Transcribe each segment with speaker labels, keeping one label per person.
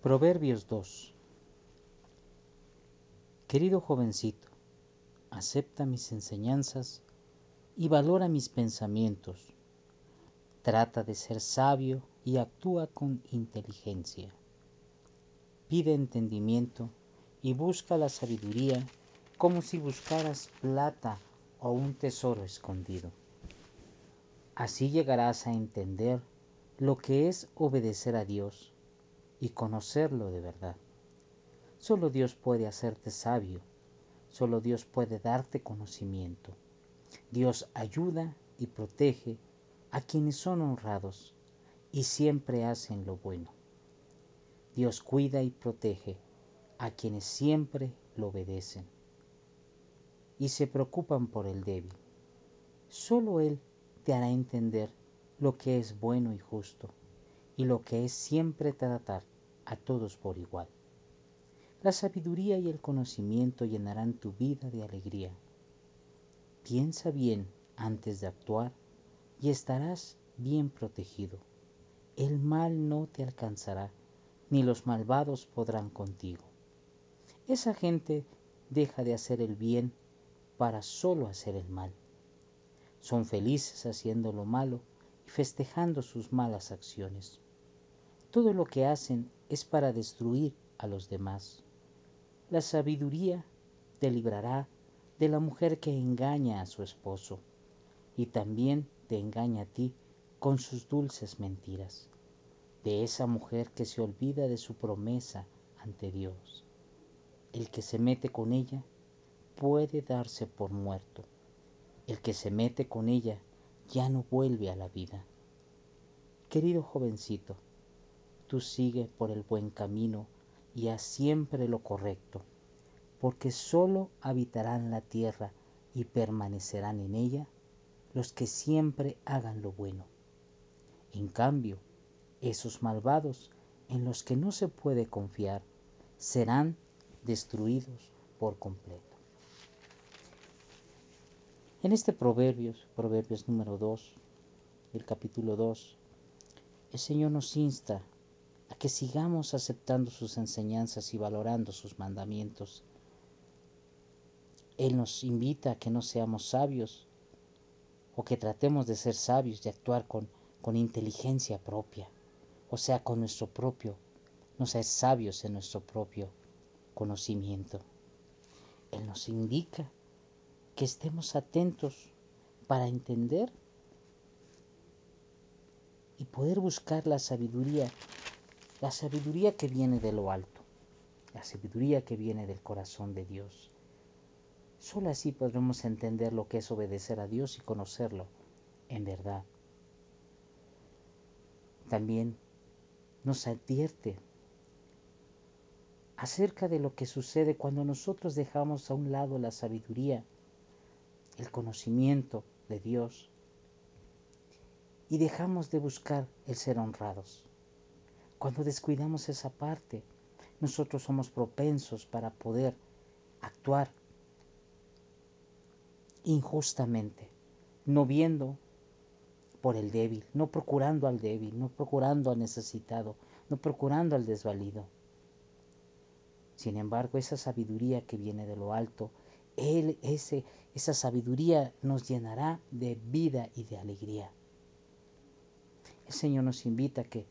Speaker 1: Proverbios 2 Querido jovencito, acepta mis enseñanzas y valora mis pensamientos. Trata de ser sabio y actúa con inteligencia. Pide entendimiento y busca la sabiduría como si buscaras plata o un tesoro escondido. Así llegarás a entender lo que es obedecer a Dios y conocerlo de verdad. Solo Dios puede hacerte sabio, solo Dios puede darte conocimiento. Dios ayuda y protege a quienes son honrados y siempre hacen lo bueno. Dios cuida y protege a quienes siempre lo obedecen y se preocupan por el débil. Solo Él te hará entender lo que es bueno y justo y lo que es siempre tratar a todos por igual. La sabiduría y el conocimiento llenarán tu vida de alegría. Piensa bien antes de actuar y estarás bien protegido. El mal no te alcanzará, ni los malvados podrán contigo. Esa gente deja de hacer el bien para solo hacer el mal. Son felices haciendo lo malo y festejando sus malas acciones. Todo lo que hacen es para destruir a los demás. La sabiduría te librará de la mujer que engaña a su esposo y también te engaña a ti con sus dulces mentiras, de esa mujer que se olvida de su promesa ante Dios. El que se mete con ella puede darse por muerto. El que se mete con ella ya no vuelve a la vida. Querido jovencito, tú sigue por el buen camino y haz siempre lo correcto, porque sólo habitarán la tierra y permanecerán en ella los que siempre hagan lo bueno. En cambio, esos malvados en los que no se puede confiar serán destruidos por completo. En este Proverbios, Proverbios número 2, el capítulo 2, el Señor nos insta a que sigamos aceptando sus enseñanzas y valorando sus mandamientos. Él nos invita a que no seamos sabios o que tratemos de ser sabios, de actuar con, con inteligencia propia, o sea, con nuestro propio, no ser sabios en nuestro propio conocimiento. Él nos indica que estemos atentos para entender y poder buscar la sabiduría, la sabiduría que viene de lo alto, la sabiduría que viene del corazón de Dios. Solo así podremos entender lo que es obedecer a Dios y conocerlo en verdad. También nos advierte acerca de lo que sucede cuando nosotros dejamos a un lado la sabiduría el conocimiento de Dios y dejamos de buscar el ser honrados. Cuando descuidamos esa parte, nosotros somos propensos para poder actuar injustamente, no viendo por el débil, no procurando al débil, no procurando al necesitado, no procurando al desvalido. Sin embargo, esa sabiduría que viene de lo alto él, ese, esa sabiduría nos llenará de vida y de alegría. El Señor nos invita a que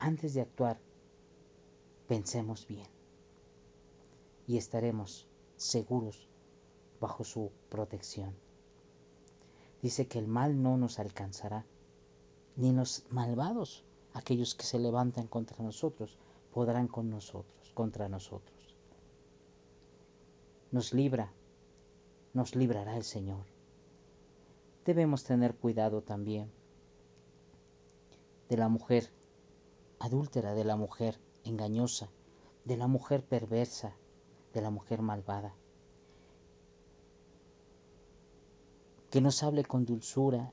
Speaker 1: antes de actuar pensemos bien y estaremos seguros bajo su protección. Dice que el mal no nos alcanzará, ni los malvados, aquellos que se levantan contra nosotros, podrán con nosotros, contra nosotros. Nos libra nos librará el Señor. Debemos tener cuidado también de la mujer adúltera, de la mujer engañosa, de la mujer perversa, de la mujer malvada. Que nos hable con dulzura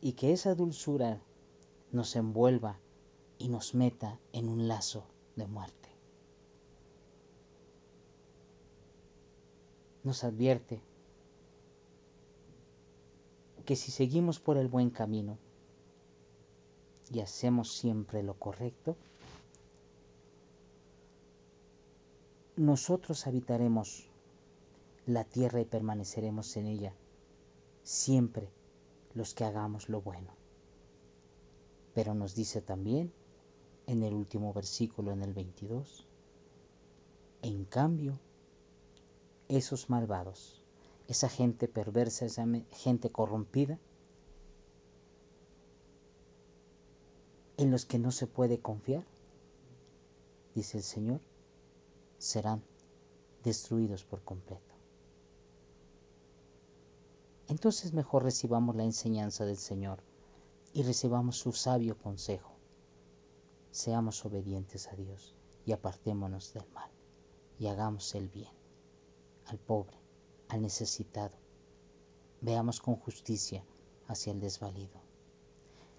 Speaker 1: y que esa dulzura nos envuelva y nos meta en un lazo de muerte. nos advierte que si seguimos por el buen camino, y hacemos siempre lo correcto, nosotros habitaremos la tierra y permaneceremos en ella siempre los que hagamos lo bueno. Pero nos dice también en el último versículo, en el 22, en cambio, esos malvados, esa gente perversa, esa gente corrompida, en los que no se puede confiar, dice el Señor, serán destruidos por completo. Entonces mejor recibamos la enseñanza del Señor y recibamos su sabio consejo. Seamos obedientes a Dios y apartémonos del mal y hagamos el bien al pobre, al necesitado. Veamos con justicia hacia el desvalido.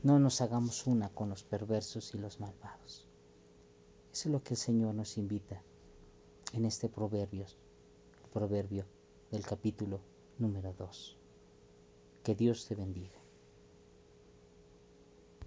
Speaker 1: No nos hagamos una con los perversos y los malvados. Eso es lo que el Señor nos invita en este proverbio, el proverbio del capítulo número 2. Que Dios te bendiga.